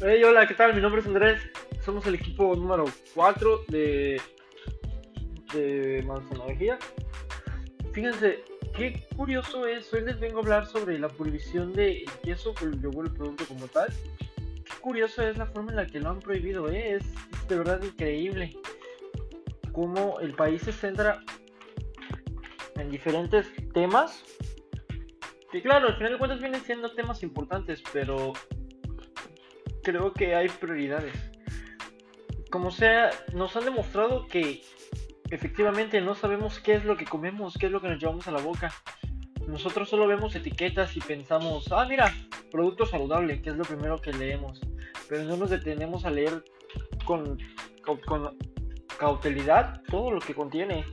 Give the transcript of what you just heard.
Hey, hola, ¿qué tal? Mi nombre es Andrés. Somos el equipo número 4 de, de. Fíjense, qué curioso es. Hoy les vengo a hablar sobre la prohibición del queso, el yogur, el producto como tal. Qué curioso es la forma en la que lo han prohibido, ¿eh? es, es de verdad increíble. Cómo el país se centra en diferentes temas. Que claro, al final de cuentas vienen siendo temas importantes, pero creo que hay prioridades. Como sea, nos han demostrado que efectivamente no sabemos qué es lo que comemos, qué es lo que nos llevamos a la boca. Nosotros solo vemos etiquetas y pensamos, ah, mira, producto saludable, que es lo primero que leemos. Pero no nos detenemos a leer con, con, con cautelidad todo lo que contiene.